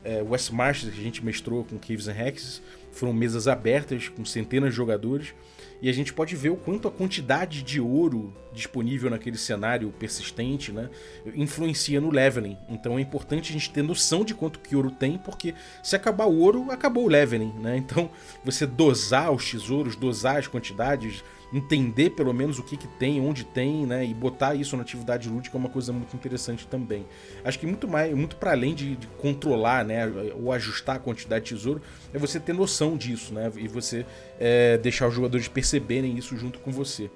é, West Masters que a gente mestrou com Caves and Hexes foram mesas abertas com centenas de jogadores e a gente pode ver o quanto a quantidade de ouro disponível naquele cenário persistente né, influencia no leveling. Então é importante a gente ter noção de quanto que ouro tem, porque se acabar o ouro, acabou o leveling. Né? Então você dosar os tesouros, dosar as quantidades, entender pelo menos o que, que tem, onde tem, né? E botar isso na atividade lúdica é uma coisa muito interessante também. Acho que muito mais, muito para além de, de, controlar, né? Ou ajustar a quantidade de tesouro, é você ter noção disso, né? E você é, deixar os jogadores perceberem isso junto com você.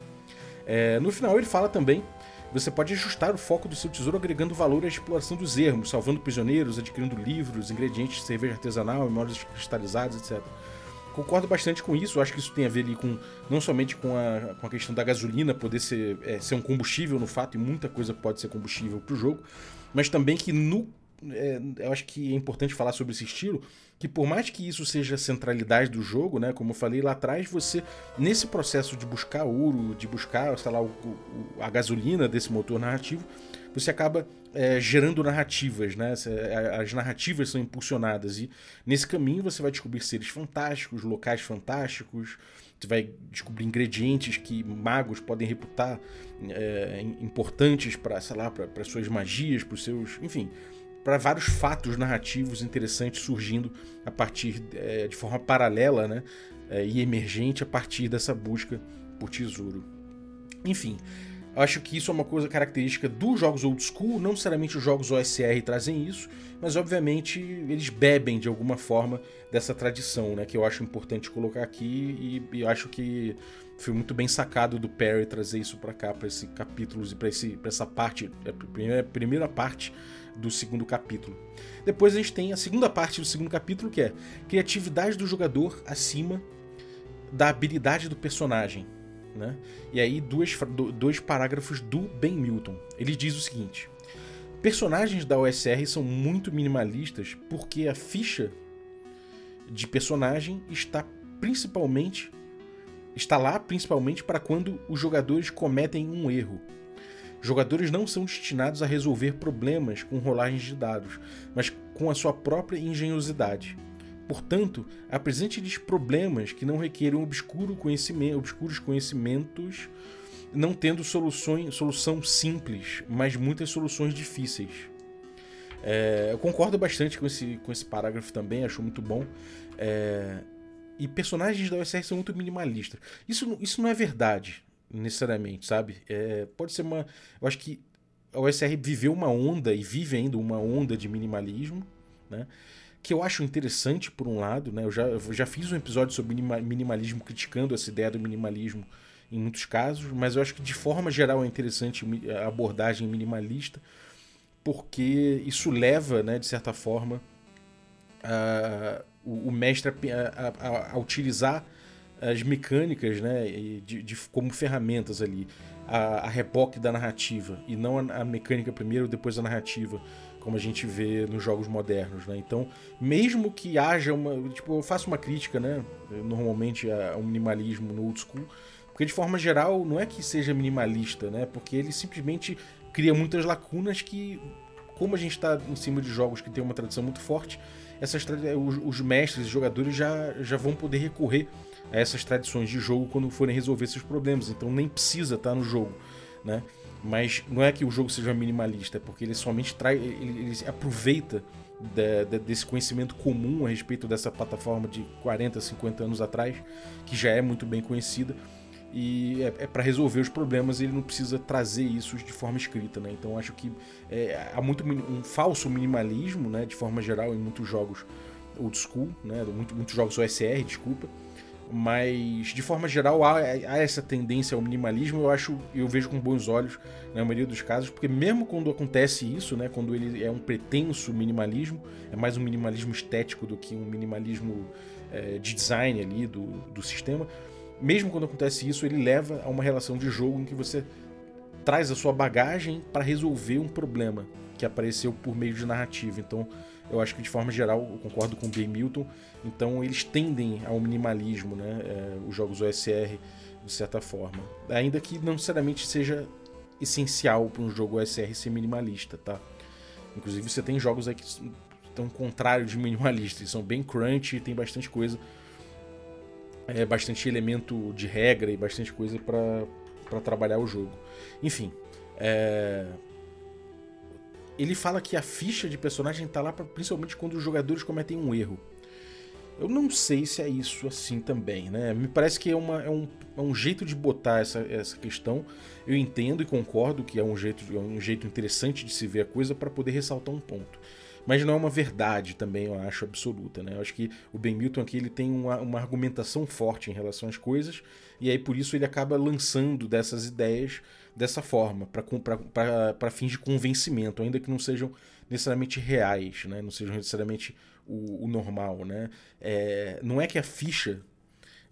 É, no final ele fala também você pode ajustar o foco do seu tesouro agregando valor à exploração dos ermos, salvando prisioneiros, adquirindo livros, ingredientes de cerveja artesanal, memórias cristalizadas, etc concordo bastante com isso. Acho que isso tem a ver ali com não somente com a, com a questão da gasolina poder ser, é, ser um combustível no fato, e muita coisa pode ser combustível para o jogo, mas também que no é, eu acho que é importante falar sobre esse estilo, que por mais que isso seja a centralidade do jogo, né, como eu falei lá atrás, você nesse processo de buscar ouro, de buscar, sei lá, o, o, a gasolina desse motor narrativo, você acaba é, gerando narrativas, né? As narrativas são impulsionadas e nesse caminho você vai descobrir seres fantásticos, locais fantásticos, você vai descobrir ingredientes que magos podem reputar é, importantes para, sei lá, para suas magias, para seus, enfim, para vários fatos narrativos interessantes surgindo a partir é, de forma paralela, né? É, e emergente a partir dessa busca por tesouro. Enfim, acho que isso é uma coisa característica dos jogos old school, não necessariamente os jogos OSR trazem isso, mas obviamente eles bebem de alguma forma dessa tradição, né? Que eu acho importante colocar aqui e, e acho que foi muito bem sacado do Perry trazer isso para cá, para esse capítulos e para essa parte, a primeira, a primeira parte do segundo capítulo. Depois a gente tem a segunda parte do segundo capítulo, que é criatividade do jogador acima da habilidade do personagem. Né? E aí, dois, dois parágrafos do Ben Milton. Ele diz o seguinte: Personagens da OSR são muito minimalistas porque a ficha de personagem está principalmente está lá principalmente para quando os jogadores cometem um erro. Jogadores não são destinados a resolver problemas com rolagens de dados, mas com a sua própria engenhosidade. Portanto, apresente-lhes problemas que não requeram obscuro conhecimento, obscuros conhecimentos, não tendo soluções, solução simples, mas muitas soluções difíceis. É, eu concordo bastante com esse, com esse parágrafo também, acho muito bom. É, e personagens da OSR são muito minimalistas. Isso, isso não é verdade necessariamente, sabe? É, pode ser uma. Eu acho que a OSR viveu uma onda e vive ainda uma onda de minimalismo, né? Que eu acho interessante por um lado, né? Eu já, eu já fiz um episódio sobre minimalismo criticando essa ideia do minimalismo em muitos casos, mas eu acho que de forma geral é interessante a abordagem minimalista, porque isso leva, né, de certa forma, a, o, o mestre a, a, a utilizar as mecânicas né, de, de, como ferramentas ali, a, a reboque da narrativa, e não a, mecânica primeiro, depois a narrativa, como a gente vê nos jogos modernos. Né? Então, mesmo que haja uma. Tipo, eu faço uma crítica, né? Normalmente, ao minimalismo no old school, porque de forma geral não é que seja minimalista, né? Porque ele simplesmente cria muitas lacunas que, como a gente está em cima de jogos que tem uma tradição muito forte, essas os, os mestres, os jogadores já, já vão poder recorrer a essas tradições de jogo quando forem resolver seus problemas. Então nem precisa estar no jogo, né? Mas não é que o jogo seja minimalista, é porque ele somente traz, ele, ele aproveita de, de, desse conhecimento comum a respeito dessa plataforma de 40, 50 anos atrás, que já é muito bem conhecida, e é, é para resolver os problemas ele não precisa trazer isso de forma escrita, né? Então acho que é, há muito um falso minimalismo, né, de forma geral em muitos jogos old school, né, muitos, muitos jogos OSR, desculpa, mas de forma geral há, há, essa tendência ao minimalismo eu acho eu vejo com bons olhos na maioria dos casos porque mesmo quando acontece isso né quando ele é um pretenso minimalismo é mais um minimalismo estético do que um minimalismo é, de design ali do, do sistema mesmo quando acontece isso ele leva a uma relação de jogo em que você traz a sua bagagem para resolver um problema que apareceu por meio de narrativa. Então eu acho que de forma geral eu concordo com o Ben Milton. Então eles tendem ao minimalismo, né? É, os jogos OSR, de certa forma. Ainda que não necessariamente seja essencial para um jogo OSR ser minimalista, tá? Inclusive você tem jogos aí que estão contrário de minimalistas, são bem crunch e tem bastante coisa, é, bastante elemento de regra e bastante coisa para trabalhar o jogo. Enfim, é, ele fala que a ficha de personagem tá lá pra, principalmente quando os jogadores cometem um erro. Eu não sei se é isso assim também, né? Me parece que é, uma, é, um, é um jeito de botar essa, essa questão. Eu entendo e concordo que é um jeito, é um jeito interessante de se ver a coisa para poder ressaltar um ponto. Mas não é uma verdade também, eu acho, absoluta, né? Eu acho que o Ben Milton aqui ele tem uma, uma argumentação forte em relação às coisas, e aí por isso ele acaba lançando dessas ideias dessa forma, para fins de convencimento, ainda que não sejam necessariamente reais, né? não sejam necessariamente o, o normal. Né? É, não é que a ficha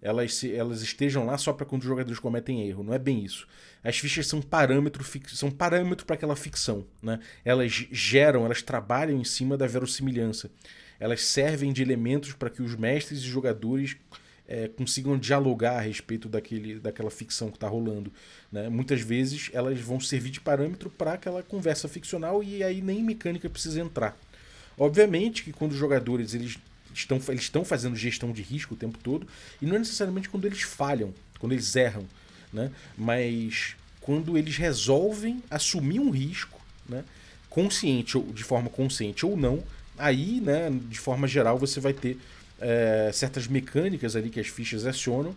elas, se, elas estejam lá só para quando os jogadores cometem erro. Não é bem isso. As fichas são parâmetro, são parâmetro para aquela ficção. Né? Elas geram, elas trabalham em cima da verossimilhança. Elas servem de elementos para que os mestres e jogadores é, consigam dialogar a respeito daquele, daquela ficção que está rolando. Né? Muitas vezes elas vão servir de parâmetro para aquela conversa ficcional e aí nem mecânica precisa entrar. Obviamente que quando os jogadores eles estão, eles estão fazendo gestão de risco o tempo todo, e não é necessariamente quando eles falham, quando eles erram, né? mas quando eles resolvem assumir um risco, né? consciente ou de forma consciente ou não, aí, né, de forma geral, você vai ter é, certas mecânicas ali que as fichas acionam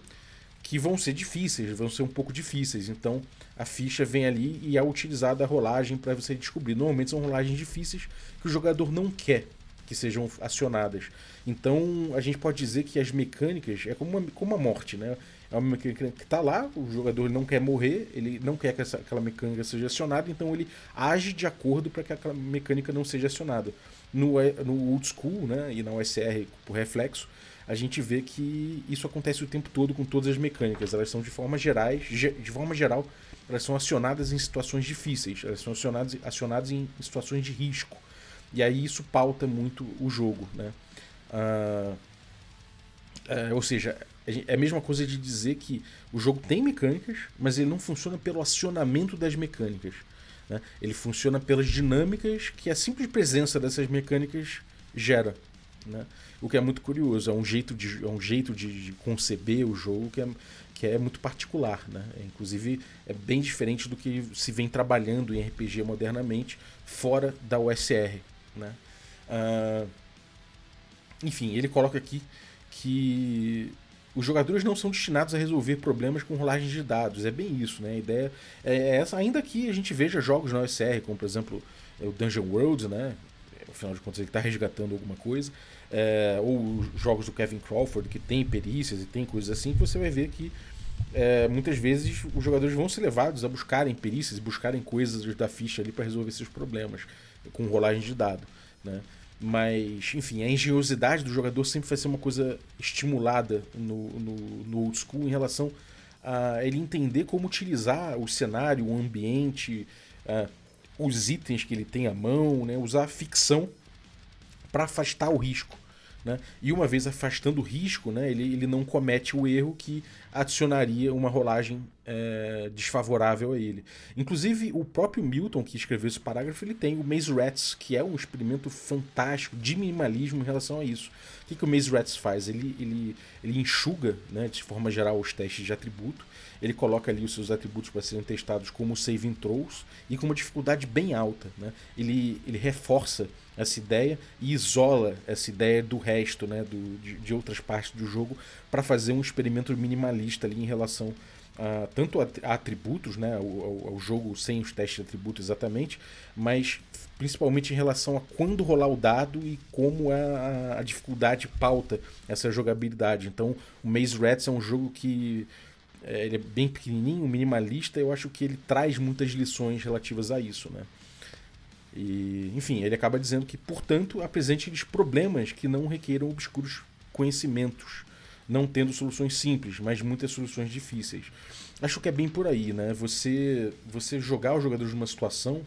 que vão ser difíceis, vão ser um pouco difíceis. Então a ficha vem ali e é utilizada a rolagem para você descobrir. Normalmente são rolagens difíceis que o jogador não quer que sejam acionadas. Então a gente pode dizer que as mecânicas é como uma, como uma morte, né? É uma mecânica que está lá, o jogador não quer morrer, ele não quer que essa, aquela mecânica seja acionada, então ele age de acordo para que aquela mecânica não seja acionada. No, no old school né, e na OSR por reflexo, a gente vê que isso acontece o tempo todo com todas as mecânicas. Elas são de forma gerais, de forma geral, elas são acionadas em situações difíceis, elas são acionadas, acionadas em situações de risco. E aí isso pauta muito o jogo, né? Uh, uh, ou seja, é a mesma coisa de dizer que o jogo tem mecânicas, mas ele não funciona pelo acionamento das mecânicas. Né? Ele funciona pelas dinâmicas que a simples presença dessas mecânicas gera. Né? O que é muito curioso, é um jeito de, é um jeito de, conceber o jogo que é, que é muito particular. Né? É, inclusive, é bem diferente do que se vem trabalhando em RPG modernamente fora da USR. Né? Uh, enfim, ele coloca aqui que os jogadores não são destinados a resolver problemas com rolagens de dados. É bem isso, né? A ideia é essa, ainda que a gente veja jogos na OSR, como por exemplo o Dungeon World, né? Afinal de contas, ele está resgatando alguma coisa. É, ou jogos do Kevin Crawford, que tem perícias e tem coisas assim, que você vai ver que é, muitas vezes os jogadores vão ser levados a buscarem perícias, buscarem coisas da ficha ali para resolver seus problemas com rolagem de dado. Né? Mas, enfim, a engenhosidade do jogador sempre vai ser uma coisa estimulada no, no, no old school em relação a ele entender como utilizar o cenário, o ambiente, uh, os itens que ele tem à mão, né? usar a ficção para afastar o risco. Né? E uma vez afastando o risco, né, ele, ele não comete o erro que adicionaria uma rolagem é, desfavorável a ele. Inclusive, o próprio Milton, que escreveu esse parágrafo, ele tem o Maze Rats, que é um experimento fantástico de minimalismo em relação a isso. O que, que o Maze Rats faz? Ele, ele, ele enxuga, né, de forma geral, os testes de atributo, ele coloca ali os seus atributos para serem testados como saving throws e com uma dificuldade bem alta. Né? Ele, ele reforça essa ideia e isola essa ideia do resto, né, do, de, de outras partes do jogo, para fazer um experimento minimalista ali em relação a, tanto a, a atributos, né, ao, ao, jogo sem os testes de atributos exatamente, mas principalmente em relação a quando rolar o dado e como a, a dificuldade pauta essa jogabilidade. Então, o Maze Rats é um jogo que é, ele é bem pequenininho, minimalista, eu acho que ele traz muitas lições relativas a isso, né? E, enfim, ele acaba dizendo que, portanto, apresente-lhes problemas que não requeram obscuros conhecimentos, não tendo soluções simples, mas muitas soluções difíceis. Acho que é bem por aí, né? Você, você jogar os jogadores numa situação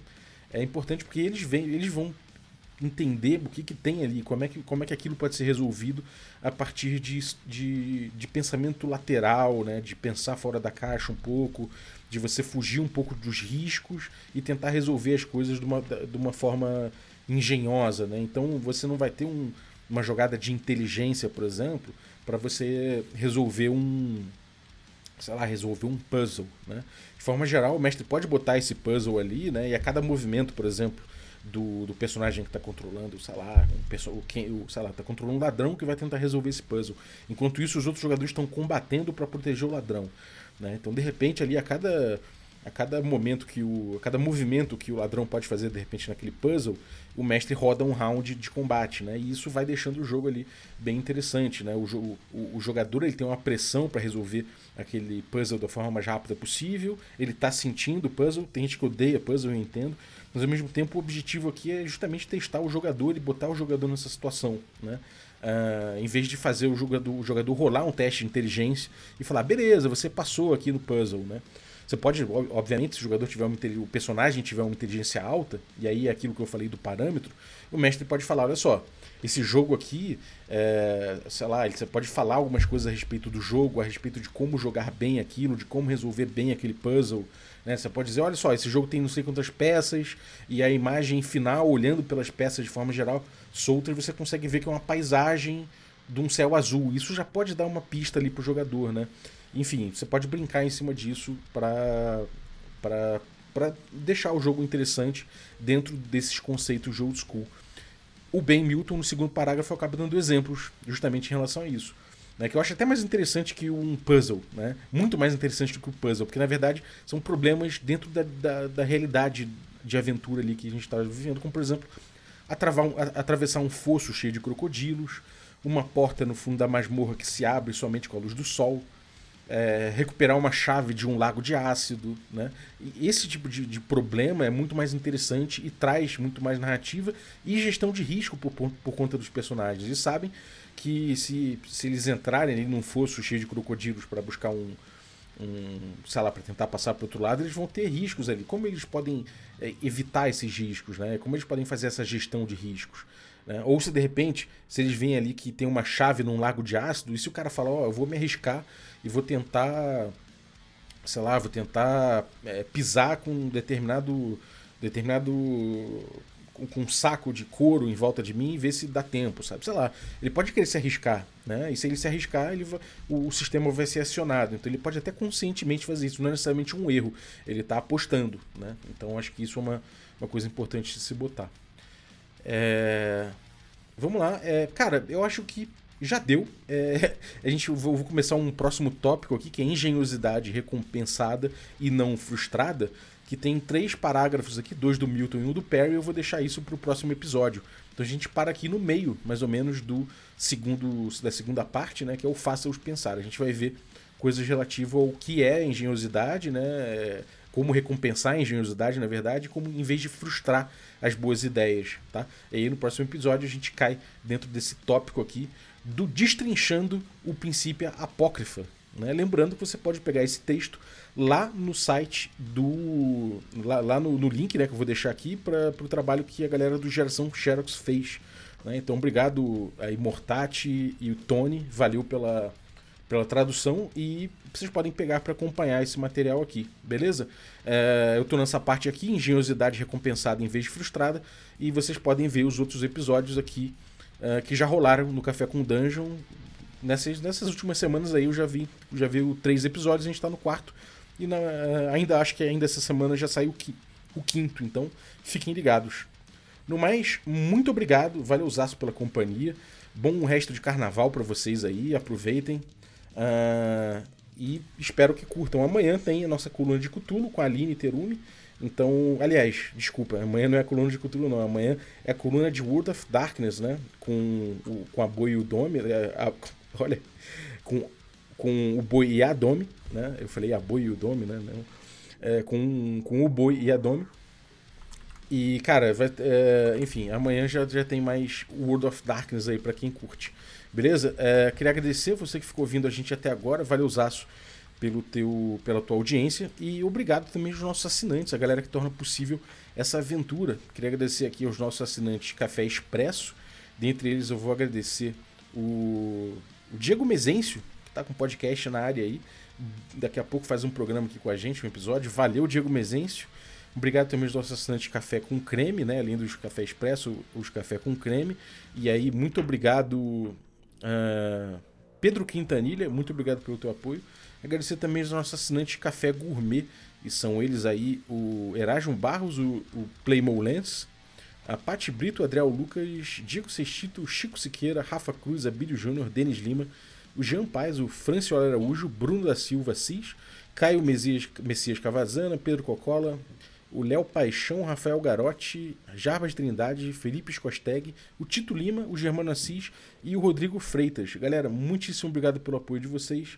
é importante porque eles, vêm, eles vão entender o que, que tem ali, como é que, como é que aquilo pode ser resolvido a partir de, de, de pensamento lateral, né? de pensar fora da caixa um pouco, de você fugir um pouco dos riscos e tentar resolver as coisas de uma, de uma forma engenhosa. Né? Então você não vai ter um, uma jogada de inteligência, por exemplo, para você resolver um. Sei lá, resolver um puzzle. Né? De forma geral, o mestre pode botar esse puzzle ali, né? E a cada movimento, por exemplo, do, do personagem que está controlando, sei lá, um, quem, o, sei lá, tá controlando um ladrão que vai tentar resolver esse puzzle. Enquanto isso, os outros jogadores estão combatendo para proteger o ladrão. Né? Então, de repente, ali a cada a cada momento que o. cada movimento que o ladrão pode fazer de repente naquele puzzle, o mestre roda um round de combate, né? E isso vai deixando o jogo ali bem interessante, né? O, o, o jogador ele tem uma pressão para resolver aquele puzzle da forma mais rápida possível, ele está sentindo o puzzle, tem gente que odeia puzzle, eu entendo, mas ao mesmo tempo o objetivo aqui é justamente testar o jogador e botar o jogador nessa situação, né? Uh, em vez de fazer o jogador, o jogador rolar um teste de inteligência e falar, beleza, você passou aqui no puzzle, né? Você pode, obviamente, se o jogador tiver uma, o personagem tiver uma inteligência alta, e aí é aquilo que eu falei do parâmetro, o mestre pode falar, olha só, esse jogo aqui, é, sei lá, você pode falar algumas coisas a respeito do jogo, a respeito de como jogar bem aquilo, de como resolver bem aquele puzzle. Né? Você pode dizer, olha só, esse jogo tem não sei quantas peças, e a imagem final, olhando pelas peças de forma geral, soltas, você consegue ver que é uma paisagem de um céu azul. Isso já pode dar uma pista ali pro jogador, né? Enfim, você pode brincar em cima disso para para deixar o jogo interessante dentro desses conceitos de old school. O Ben Milton, no segundo parágrafo, acaba dando exemplos justamente em relação a isso. Né, que eu acho até mais interessante que um puzzle, né? muito mais interessante do que o puzzle, porque na verdade são problemas dentro da, da, da realidade de aventura ali que a gente está vivendo, como por exemplo um, atravessar um fosso cheio de crocodilos, uma porta no fundo da masmorra que se abre somente com a luz do sol, é, recuperar uma chave de um lago de ácido. Né? E esse tipo de, de, problema é muito mais interessante e traz muito mais narrativa e gestão de risco por, por, por conta dos personagens. E sabem que se, se eles entrarem ali num fosso cheio de crocodilos para buscar um, um, sei lá, para tentar passar para outro lado, eles vão ter riscos ali. Como eles podem é, evitar esses riscos, né? Como eles podem fazer essa gestão de riscos? Né? Ou se de repente, se eles veem ali que tem uma chave num lago de ácido, e se o cara fala, ó, oh, eu vou me arriscar e vou tentar, sei lá, vou tentar é, pisar com um determinado, determinado com um saco de couro em volta de mim e ver se dá tempo, sabe? Sei lá. Ele pode querer se arriscar, né? E se ele se arriscar, ele o, o, sistema vai ser acionado. Então ele pode até conscientemente fazer isso. Não é necessariamente um erro. Ele está apostando, né? Então acho que isso é uma, uma coisa importante de se botar. É... Vamos lá. É, cara, eu acho que já deu. É, a gente vou, vou, começar um próximo tópico aqui, que é engenhosidade recompensada e não frustrada, que tem três parágrafos aqui, dois do Milton e um do Perry, eu vou deixar isso para o próximo episódio. Então a gente para aqui no meio, mais ou menos, do segundo da segunda parte, né, que é o Faça-os Pensar. A gente vai ver coisas relativas ao que é engenhosidade, né, como recompensar a engenhosidade, na verdade, como em vez de frustrar as boas ideias, tá? E aí no próximo episódio a gente cai dentro desse tópico aqui do destrinchando o princípio apócrifa. Né? Lembrando que você pode pegar esse texto lá no site do. lá, lá no, no, link né, que eu vou deixar aqui para o trabalho que a galera do Geração Xerox fez. Né? Então, obrigado aí, Mortati e o Tony, valeu pela, pela tradução e vocês podem pegar para acompanhar esse material aqui, beleza? É, eu estou nessa parte aqui, engenhosidade recompensada em vez de frustrada, e vocês podem ver os outros episódios aqui uh, que já rolaram no Café com Dungeon. Nessas, nessas últimas semanas aí eu já vi, já vi três episódios, a gente está no quarto. E na, uh, ainda acho que ainda essa semana já saiu o quinto, então fiquem ligados. No mais, muito obrigado, valeu Zaço pela companhia. Bom resto de carnaval para vocês aí, aproveitem. Uh, e espero que curtam. Amanhã tem a nossa coluna de Cutulo com a Aline Terumi. Então, aliás, desculpa, amanhã não é a coluna de cultura, não. Amanhã é a coluna de World of Darkness, né? Com, o, com a Boi e o Dome. É, a, olha, com, com o Boi e a Dome, né? Eu falei a Boi e o Dome, né? É, com, com o Boi e a Dome. E, cara, vai, é, enfim, amanhã já, já tem mais World of Darkness aí para quem curte. Beleza? É, queria agradecer você que ficou ouvindo a gente até agora. Valeu, Zaço pelo teu, pela tua audiência e obrigado também aos nossos assinantes, a galera que torna possível essa aventura. Queria agradecer aqui aos nossos assinantes Café Expresso. Dentre eles eu vou agradecer o, o Diego Mezencio, que está com podcast na área aí. Daqui a pouco faz um programa aqui com a gente, um episódio. Valeu, Diego Mezencio. Obrigado também aos nossos assinantes Café com Creme, né? Além dos Café Expresso, os Café com Creme. E aí, muito obrigado, uh, Pedro Quintanilha, muito obrigado pelo teu apoio. Agradecer também aos nossos assinantes Café Gourmet, e são eles aí o Erasmo Barros, o, o Playmo Lens, a Pati Brito, Adriel Lucas, Diego Sextito, Chico Siqueira, Rafa Cruz, Abílio Júnior, Denis Lima, o Jean Paz, o Franciola Araújo, Bruno da Silva Cis, Caio Messias, Messias Cavazana, Pedro Cocola, o Léo Paixão, Rafael Garotti, Jarbas Trindade, Felipe Scosteg, o Tito Lima, o Germano Assis e o Rodrigo Freitas. Galera, muitíssimo obrigado pelo apoio de vocês.